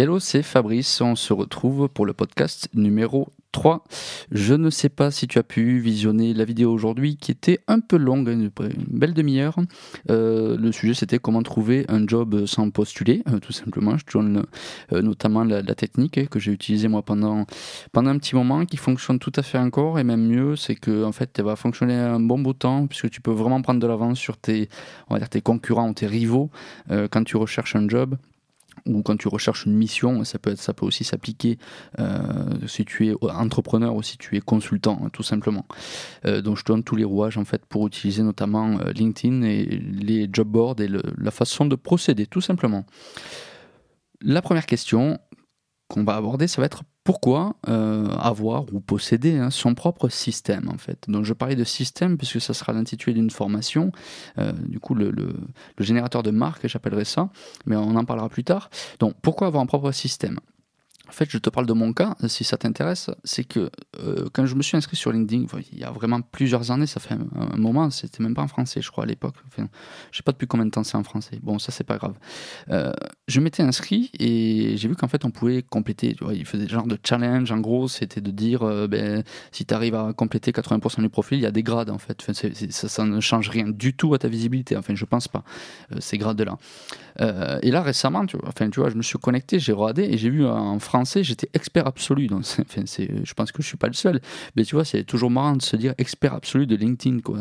Hello, c'est Fabrice. On se retrouve pour le podcast numéro 3. Je ne sais pas si tu as pu visionner la vidéo aujourd'hui qui était un peu longue, une, belle demi-heure. Euh, le sujet c'était comment trouver un job sans postuler, euh, tout simplement. Je te donne euh, notamment la, technique que j'ai utilisée moi pendant, pendant un petit moment qui fonctionne tout à fait encore et même mieux, c'est que en fait elle va fonctionner un bon bout de temps puisque tu peux vraiment prendre de l'avance sur tes, on va dire, tes concurrents ou tes rivaux quand tu recherches un job ou quand tu recherches une mission, ça peut, être, ça peut aussi s'appliquer euh, si tu es entrepreneur ou si tu es consultant, hein, tout simplement. Euh, donc je te donne tous les rouages en fait pour utiliser notamment euh, LinkedIn et les job boards et la façon de procéder, tout simplement. La première question qu'on va aborder, ça va être pourquoi euh, avoir ou posséder hein, son propre système en fait. Donc je parlais de système puisque ça sera l'intitulé d'une formation, euh, du coup le, le, générateur de marque j'appellerai ça, mais on en parlera plus tard. Donc pourquoi avoir un propre système? En fait, je te parle de mon cas, si ça t'intéresse, c'est que euh, quand je me suis inscrit sur LinkedIn, il y a vraiment plusieurs années, ça fait un, moment, c'était même pas en français, je crois, à l'époque. Enfin, je sais pas depuis combien de temps c'est en français. Bon, ça, c'est pas grave. Euh, je m'étais inscrit et j'ai vu qu'en fait, on pouvait compléter. Tu vois, il faisait des genres de challenge. En gros, c'était de dire, euh, ben, si tu arrives à compléter 80% du profil, il y a des grades, en fait. ça, ça, ne change rien du tout à ta visibilité. Enfin, je pense pas, ces grades-là. et là, récemment, tu vois, enfin, tu vois, je me suis connecté, j'ai regardé et j'ai vu en France j'étais expert absolu. Donc, enfin, je pense que je suis pas le seul. Mais tu vois, c'est toujours marrant de se dire expert absolu de LinkedIn, quoi.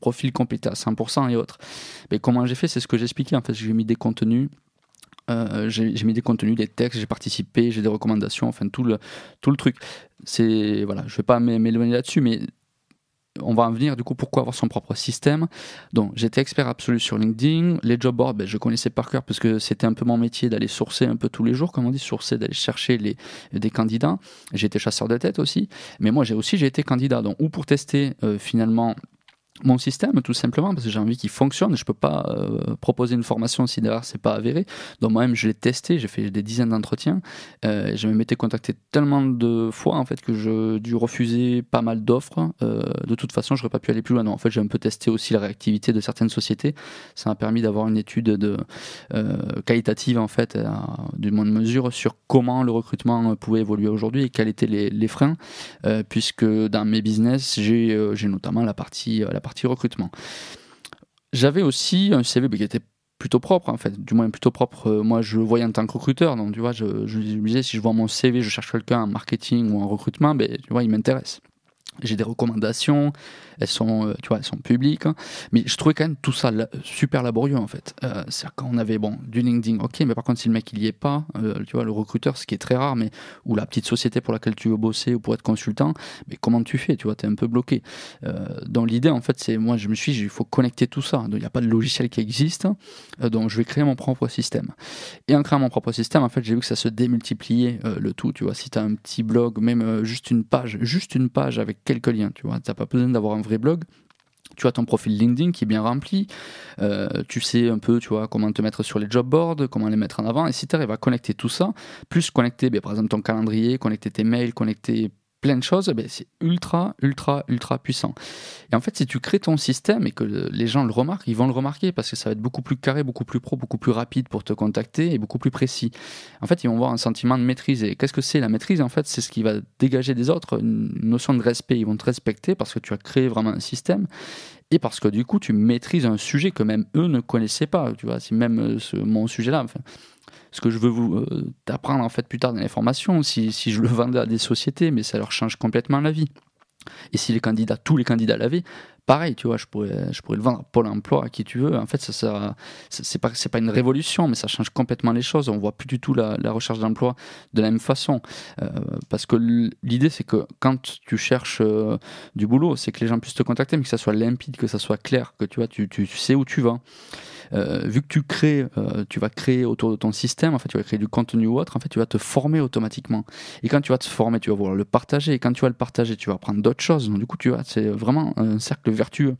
Profil complété à 100% et autres. Mais comment j'ai fait C'est ce que j'expliquais. En fait, j'ai mis des contenus. Euh, j'ai mis des contenus, des textes, j'ai participé, j'ai des recommandations, enfin tout le, tout le truc. C'est voilà, je vais pas m'éloigner là-dessus, mais on va en venir du coup pourquoi avoir son propre système. Donc j'étais expert absolu sur LinkedIn, les job boards, ben, je connaissais par cœur parce que c'était un peu mon métier d'aller sourcer un peu tous les jours, comme on dit, sourcer, d'aller chercher des candidats. J'étais chasseur de tête aussi, mais moi j'ai aussi j'ai été candidat, donc ou pour tester euh, finalement mon système tout simplement parce que j'ai envie qu'il fonctionne. Je peux pas euh, proposer une formation si derrière c'est pas avéré. Donc moi-même je l'ai testé, j'ai fait des dizaines d'entretiens. Euh, je m'étais contacté tellement de fois en fait que j'ai dû refuser pas mal d'offres. Euh, de toute façon, j'aurais pas pu aller plus loin. En fait, j'ai un peu testé aussi la réactivité de certaines sociétés. Ça m'a permis d'avoir une étude de euh, qualitative en fait, du moins de mesure sur comment le recrutement pouvait évoluer aujourd'hui et quels étaient les, freins, puisque dans mes business j'ai notamment la partie partie recrutement. J'avais aussi un CV qui était plutôt propre en fait, du moins plutôt propre. Euh, moi, je le voyais en tant que recruteur, donc tu vois, je, je disais si je vois mon CV, je cherche quelqu'un en marketing ou en recrutement, ben, tu vois, il m'intéresse j'ai des recommandations, elles sont, euh, tu vois, elles sont publiques, hein. mais je trouvais quand même tout ça super laborieux en fait. Euh, c'est quand on avait bon du LinkedIn, ok, mais par contre si le mec il y est pas, euh, tu vois, le recruteur, ce qui est très rare, mais ou la petite société pour laquelle tu veux bosser ou pour être consultant, mais comment tu fais, tu vois, tu es un peu bloqué. dans l'idée en fait, c'est moi je me suis, dit, il faut connecter tout ça. Il n'y a pas de logiciel qui existe, donc je vais créer mon propre système. Et en créant mon propre système, en fait, j'ai vu que ça se démultipliait le tout, tu vois. Si tu as un petit blog, même juste une page, juste une page avec quelques liens, tu vois. T'as pas besoin d'avoir un vrai blog. Tu as ton profil LinkedIn qui est bien rempli. Euh, tu sais un peu, tu vois, comment te mettre sur les job boards, comment les mettre en avant. Et si tu connecter tout ça, plus connecter, ben, par exemple, ton calendrier, connecter tes mails, connecter plein de choses, ben c'est ultra, ultra, ultra puissant. Et en fait, si tu crées ton système et que les gens le remarquent, ils vont le remarquer parce que ça va être beaucoup plus carré, beaucoup plus pro, beaucoup plus rapide pour te contacter et beaucoup plus précis. En fait, ils vont avoir un sentiment de maîtrise. Et qu'est-ce que c'est la maîtrise? En fait, c'est ce qui va dégager des autres une notion de respect. Ils vont te respecter parce que tu as créé vraiment un système et parce que du coup, tu maîtrises un sujet que même eux ne connaissaient pas. Tu vois, c'est même euh, ce, mon sujet-là. Ce que je veux vous euh, apprendre en fait plus tard dans les formations, si, si je le vendais à des sociétés, mais ça leur change complètement la vie. Et si les candidats, tous les candidats l'avaient, pareil, tu vois, je pourrais, je pourrais le vendre à Pôle emploi, à qui tu veux. En fait, ça, ça c'est pas, pas une révolution, mais ça change complètement les choses. On voit plus du tout la, recherche d'emploi de la même façon. Euh, parce que l'idée, c'est que quand tu cherches euh, du boulot, c'est que les gens puissent te contacter, mais que ça soit limpide, que ça soit clair, que tu vois, tu, tu sais où tu vas. Euh, vu que tu crées, euh, tu vas créer autour de ton système, en fait, tu vas créer du contenu ou autre, en fait, tu vas te former automatiquement. Et quand tu vas te former, tu vas vouloir le partager. Et quand tu vas le partager, tu vas apprendre d'autres choses. Donc, du coup, tu vois, c'est vraiment un cercle vertueux.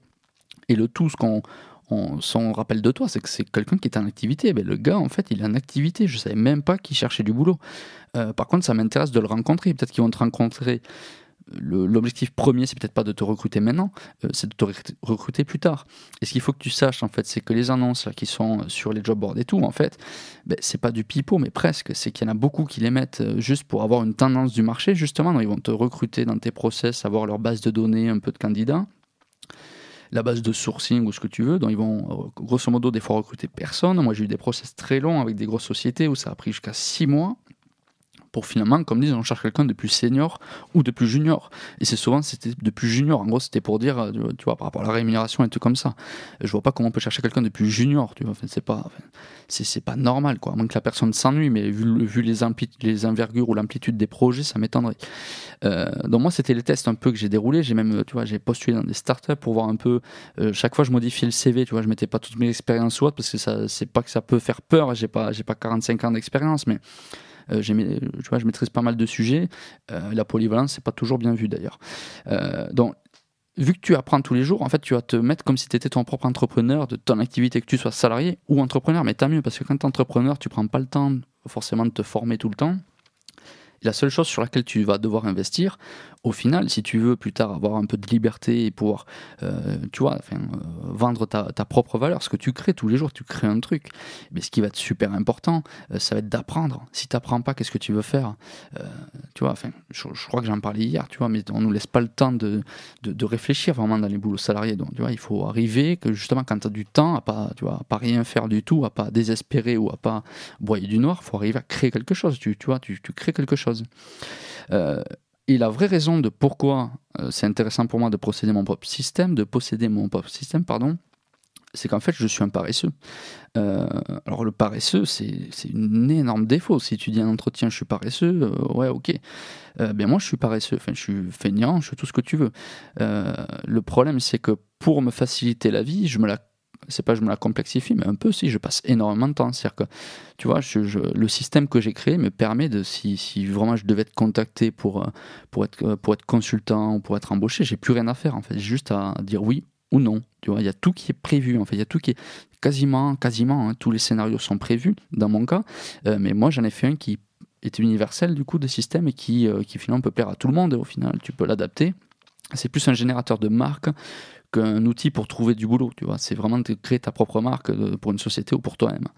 Et le tout, ce qu'on on, rappelle de toi, c'est que c'est quelqu'un qui est en activité. Ben, le gars, en fait, il est en activité. Je savais même pas qu'il cherchait du boulot. Euh, par contre, ça m'intéresse de le rencontrer. Peut-être qu'ils vont te rencontrer l'objectif premier, c'est peut-être pas de te recruter maintenant, euh, c'est de te recruter plus tard. Et ce qu'il faut que tu saches, en fait, c'est que les annonces qui sont sur les job boards et tout, en fait, ben, c'est pas du pipeau, mais presque. C'est qu'il y en a beaucoup qui les mettent euh, juste pour avoir une tendance du marché, justement. ils vont te recruter dans tes process, avoir leur base de données, un peu de candidats la base de sourcing ou ce que tu veux. Donc ils vont euh, grosso modo des fois recruter personne. Moi j'ai eu des process très longs avec des grosses sociétés où ça a pris jusqu'à six mois pour finalement, comme disent, on cherche quelqu'un de plus senior ou de plus junior. Et c'est souvent c'était de plus junior. En gros, c'était pour dire, euh, tu vois, par rapport à la rémunération et tout comme ça. Je vois pas comment on peut chercher quelqu'un de plus junior. Tu vois, enfin, c'est pas, c'est, pas normal, quoi. À moins que la personne s'ennuie, mais vu, les, les envergures ou l'amplitude des projets, ça m'étonnerait. Euh, donc moi, c'était les tests un peu que j'ai déroulés. J'ai même, tu vois, j'ai postulé dans des startups pour voir un peu. Euh, chaque fois, je modifiais le CV. Tu vois, je mettais pas toutes mes expériences ou autre parce que ça, c'est pas que ça peut faire peur. J'ai pas, j'ai pas 45 ans d'expérience, mais euh, je maîtrise pas mal de sujets. Euh, la polyvalence, c'est pas toujours bien vu d'ailleurs. Euh, donc, vu que tu apprends tous les jours, en fait, tu vas te mettre comme si tu étais ton propre entrepreneur de ton activité, que tu sois salarié ou entrepreneur. Mais tant mieux, parce que quand tu es entrepreneur, tu prends pas le temps forcément de te former tout le temps. la seule chose sur laquelle tu vas devoir investir, au final, si tu veux plus tard avoir un peu de liberté et pouvoir, euh, tu vois, enfin, euh, vendre ta, propre valeur, ce que tu crées tous les jours, tu crées un truc. Mais ce qui va être super important, euh, ça va être d'apprendre. Si tu n'apprends pas, qu'est-ce que tu veux faire Tu vois, enfin, je, crois que j'en parlais hier, tu vois, mais on nous laisse pas le temps de, de, réfléchir vraiment dans les boulots salariés. Donc, tu vois, il faut arriver que justement, quand tu as du temps, à pas, pas rien faire du tout, à pas désespérer ou à pas broyer du noir, il faut arriver à créer quelque chose. Tu, tu vois, tu, tu crées quelque chose. Et la vraie raison de pourquoi euh, c'est intéressant pour moi de posséder mon propre système, de posséder mon propre système, pardon, c'est qu'en fait, je suis un paresseux. Euh, alors, le paresseux, c'est un énorme défaut. Si tu dis un entretien, je suis paresseux, euh, ouais, ok. bien, moi, je suis paresseux. Enfin, je suis feignant, je suis tout ce que tu veux. le problème, c'est que pour me faciliter la vie, je me la c'est pas je me la complexifie, mais un peu si je passe énormément de temps. C'est-à-dire que, tu vois, le système que j'ai créé me permet de, si, si, vraiment je devais être contacté pour, euh, pour, être, euh, pour être consultant ou pour être embauché, j'ai plus rien à faire en fait. Juste à dire oui ou non. Tu vois, il y a tout qui est prévu en fait. Il y a tout qui est quasiment, quasiment, hein, tous les scénarios sont prévus dans mon cas. Euh, mais moi, j'en ai fait un qui est universel du coup de système et qui, qui finalement peut plaire à tout le monde au final, tu peux l'adapter. C'est plus un générateur de marque qu'un outil pour trouver du boulot. Tu vois, c'est vraiment de créer ta propre marque euh, pour une société ou pour toi-même.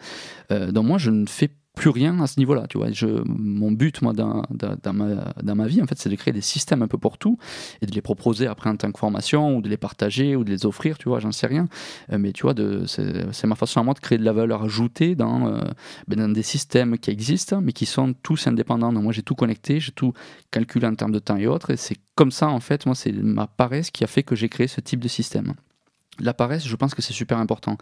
Euh, donc moi, je ne fais plus rien à ce niveau-là. Tu vois, je, mon but, moi, dans, dans, ma, dans ma vie, en fait, c'est de créer des systèmes un peu pour tout et de les proposer après en tant que formation ou de les partager ou de les offrir, tu vois, j'en sais rien. Euh, mais tu vois, c'est ma façon à moi de créer de la valeur ajoutée dans, euh, ben, dans des systèmes qui existent, mais qui sont tous indépendants. Moi, j'ai tout connecté, j'ai tout calculé en termes de temps et autres. Et c'est comme ça, en fait, moi, c'est ma paresse qui a fait que j'ai créé ce type de système. La paresse, je pense que c'est super important.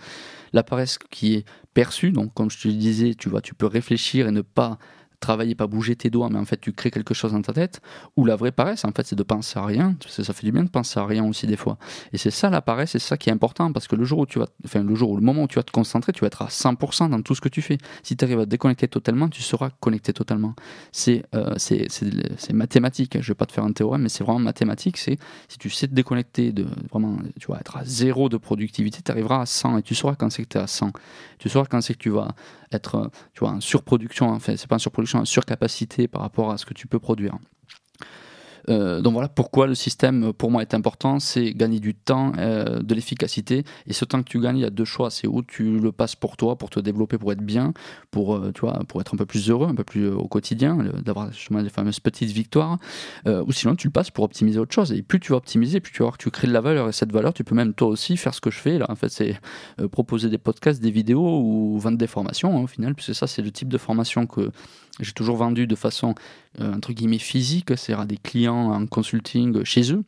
La paresse qui est perçue, donc comme je te le disais, tu vois, tu peux réfléchir et ne pas travailler, pas bouger tes doigts, mais en fait tu crées quelque chose dans ta tête. Ou la vraie paresse, en fait, c'est de penser à rien. Ça fait du bien de penser à rien aussi des fois. Et c'est ça la paresse, c'est ça qui est important parce que le jour où tu vas, enfin le jour où le moment où tu vas te concentrer, tu vas être à 100% dans tout ce que tu fais. Si tu arrives à te déconnecter totalement, tu seras connecté totalement. C'est euh, mathématique. Je vais pas te faire un théorème, mais c'est vraiment mathématique. C'est si tu sais te déconnecter de vraiment, tu vas être à zéro de productivité, tu arriveras à 100 et tu sauras quand c'est que tu es à 100. Tu sauras quand c'est que tu vas être, tu vois, en surproduction. En fait, c'est pas en surproduction, surcapacité par rapport à ce que tu peux produire. Euh, donc voilà pourquoi le système pour moi est important, c'est gagner du temps, euh, de l'efficacité. Et ce temps que tu gagnes, il y a deux choix. C'est où tu le passes pour toi, pour te développer, pour être bien, pour, euh, tu vois, pour être un peu plus heureux, un peu plus au quotidien, d'avoir les fameuses petites victoires. ou sinon tu le passes pour optimiser autre chose. Et plus tu vas optimiser, plus tu vas voir que tu crées de la valeur. Et cette valeur, tu peux même toi aussi faire ce que je fais là. En fait, c'est proposer des podcasts, des vidéos ou vendre des formations hein, au final, puisque ça c'est le type de formation que j'ai toujours vendu de façon entre guillemets physique, c'est-à-dire à des clients en consulting chez eux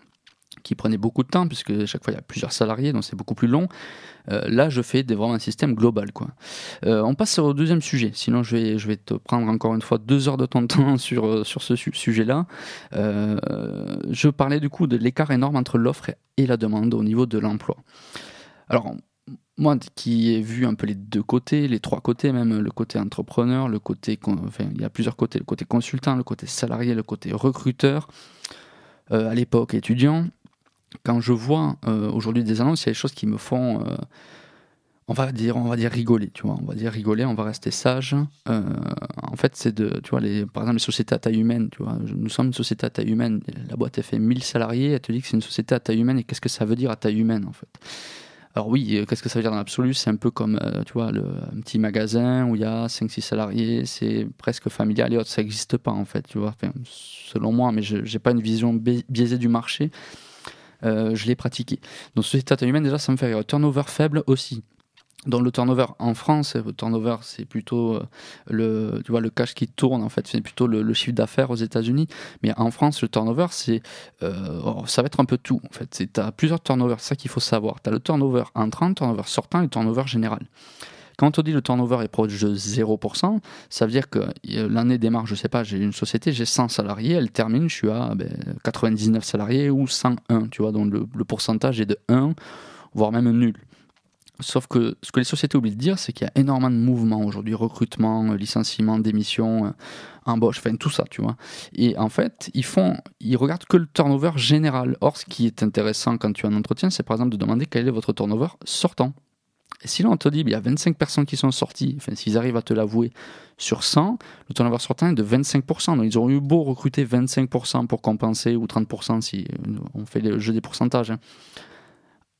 qui prenaient beaucoup de temps puisque à chaque fois il y a plusieurs salariés donc c'est beaucoup plus long. Euh, là je fais vraiment un système global quoi. Euh, on passe au deuxième sujet, sinon je vais, je vais te prendre encore une fois deux heures de ton temps sur, sur ce sujet-là. je parlais du coup de l'écart énorme entre l'offre et la demande au niveau de l'emploi. Alors moi qui ai vu un peu les deux côtés, les trois côtés même, le côté entrepreneur, le côté, enfin, il y a plusieurs côtés, le côté consultant, le côté salarié, le côté recruteur, euh, à l'époque étudiant, quand je vois euh, aujourd'hui des annonces, il y a des choses qui me font, euh, on va dire on va dire rigoler tu vois. On va dire rigoler on va rester sage. En fait c'est de tu vois par exemple les sociétés à taille humaine tu vois. Nous sommes une société à taille humaine. La boîte elle fait 1000 salariés elle te dit que c'est une société à taille humaine et qu'est-ce que ça veut dire à taille humaine en fait? Alors oui, euh, qu'est-ce que ça veut dire dans l'absolu? C'est un peu comme, euh, tu vois, le, un petit magasin où il y a 5-6 salariés, c'est presque familial et autres, ça n'existe pas en fait, tu vois, selon moi, mais je n'ai pas une vision biaisée du marché, je l'ai pratiqué. Donc société à taille humaine, déjà, ça me fait rire. Turnover faible aussi dans le turnover en France, le turnover c'est plutôt euh, le, tu vois, le cash qui tourne en fait, c'est plutôt le, chiffre d'affaires aux États-Unis. Mais en France, le turnover c'est, euh, oh, ça va être un peu tout en fait. Tu as plusieurs turnovers, c'est ça qu'il faut savoir. Tu as le turnover entrant, le turnover sortant et le turnover général. Quand on dit le turnover est proche de 0%, ça veut dire que euh, l'année démarre, je sais pas, j'ai une société, j'ai 100 salariés, elle termine, je suis à 99 ben, salariés ou 101, tu vois, donc le, le pourcentage est de 1, voire même nul. Sauf que ce que les sociétés oublient de dire, c'est qu'il y a énormément de mouvements aujourd'hui, recrutement, euh, licenciement, démission, euh, embauche, enfin tout ça, tu vois. Et en fait, ils font, ils regardent que le turnover général. Or, ce qui est intéressant quand tu as un entretien, c'est par exemple de demander quel est votre turnover sortant. Et si là on te dit, il y a 25 personnes qui sont sorties, enfin s'ils arrivent à te l'avouer, sur 100, le turnover sortant est de 25%. Donc ils auront eu beau recruter 25% pour compenser, ou 30% si euh, on fait le jeu des pourcentages. Hein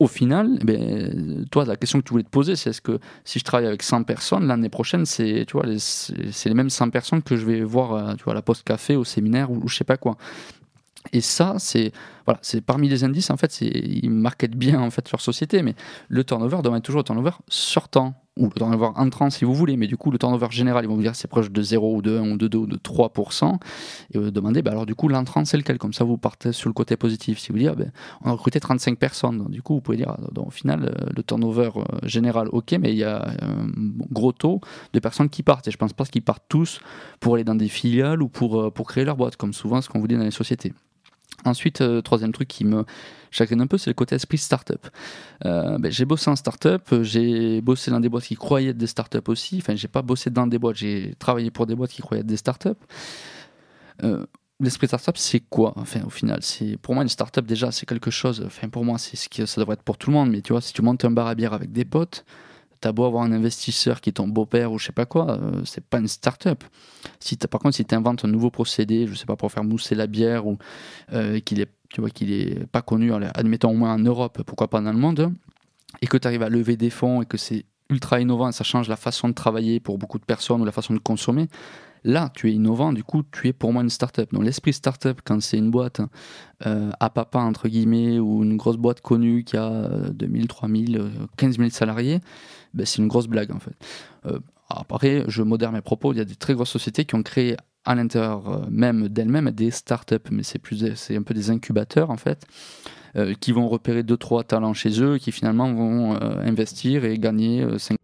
au final, eh ben, toi, la question que tu voulais te poser, c'est est-ce que si je travaille avec 100 personnes, l'année prochaine, c'est, tu vois, c'est les mêmes 100 personnes que je vais voir, euh, tu vois, à la poste café, au séminaire ou, je sais pas quoi. Et ça, c'est voilà, c'est parmi les indices, en fait, ils marquent bien en fait leur société, mais le turnover doit être toujours le turnover sortant ou le turnover entrant si vous voulez, mais du coup le turnover général, ils vont vous dire c'est proche de 0 ou de 1 ou de 2 ou de 3%, et vous demandez, bah, alors du coup l'entrant c'est lequel? Comme ça vous partez sur le côté positif. Si vous dites, ben, on a recruté 35 personnes, du coup vous pouvez dire, ah, au final euh, le turnover euh, général, ok, mais il y a un gros taux de personnes qui partent, et je pense pas qu'ils partent tous pour aller dans des filiales ou pour, euh, pour créer leur boîte, comme souvent ce qu'on vous dit dans les sociétés. Ensuite, troisième truc qui me chagrine un peu, c'est le côté esprit startup. Euh, ben, j'ai bossé en startup, j'ai bossé dans des boîtes qui croyaient être des startups aussi. Enfin, j'ai pas bossé dans des boîtes, j'ai travaillé pour des boîtes qui croyaient être des startups. Euh, L'esprit startup, c'est quoi Enfin, au final, c'est pour moi une startup déjà, c'est quelque chose. Enfin, pour moi, c'est ce que ça devrait être pour tout le monde. Mais tu vois, si tu montes un bar à bière avec des potes, t'as beau avoir un investisseur qui est ton beau-père ou je sais pas quoi, euh, c'est pas une start-up. Si par contre, si tu inventes un nouveau procédé, je sais pas, pour faire mousser la bière ou euh, qu'il est tu vois qu'il est pas connu, admettons au moins en Europe, pourquoi pas dans le monde, et que tu arrives à lever des fonds et que c'est ultra innovant ça change la façon de travailler pour beaucoup de personnes ou la façon de consommer, là tu es innovant, du coup tu es pour moi une startup. Donc l'esprit startup, quand c'est une boîte euh, à papa entre guillemets ou une grosse boîte connue qui a 2000, 3000, 15 000 salariés, ben, c'est une grosse blague en fait. Euh, après, je modère mes propos, il y a des très grosses sociétés qui ont créé à l'intérieur euh, même d'elles-mêmes des startups, mais c'est un peu des incubateurs en fait, euh, qui vont repérer deux trois talents chez eux, qui finalement vont investir et gagner 5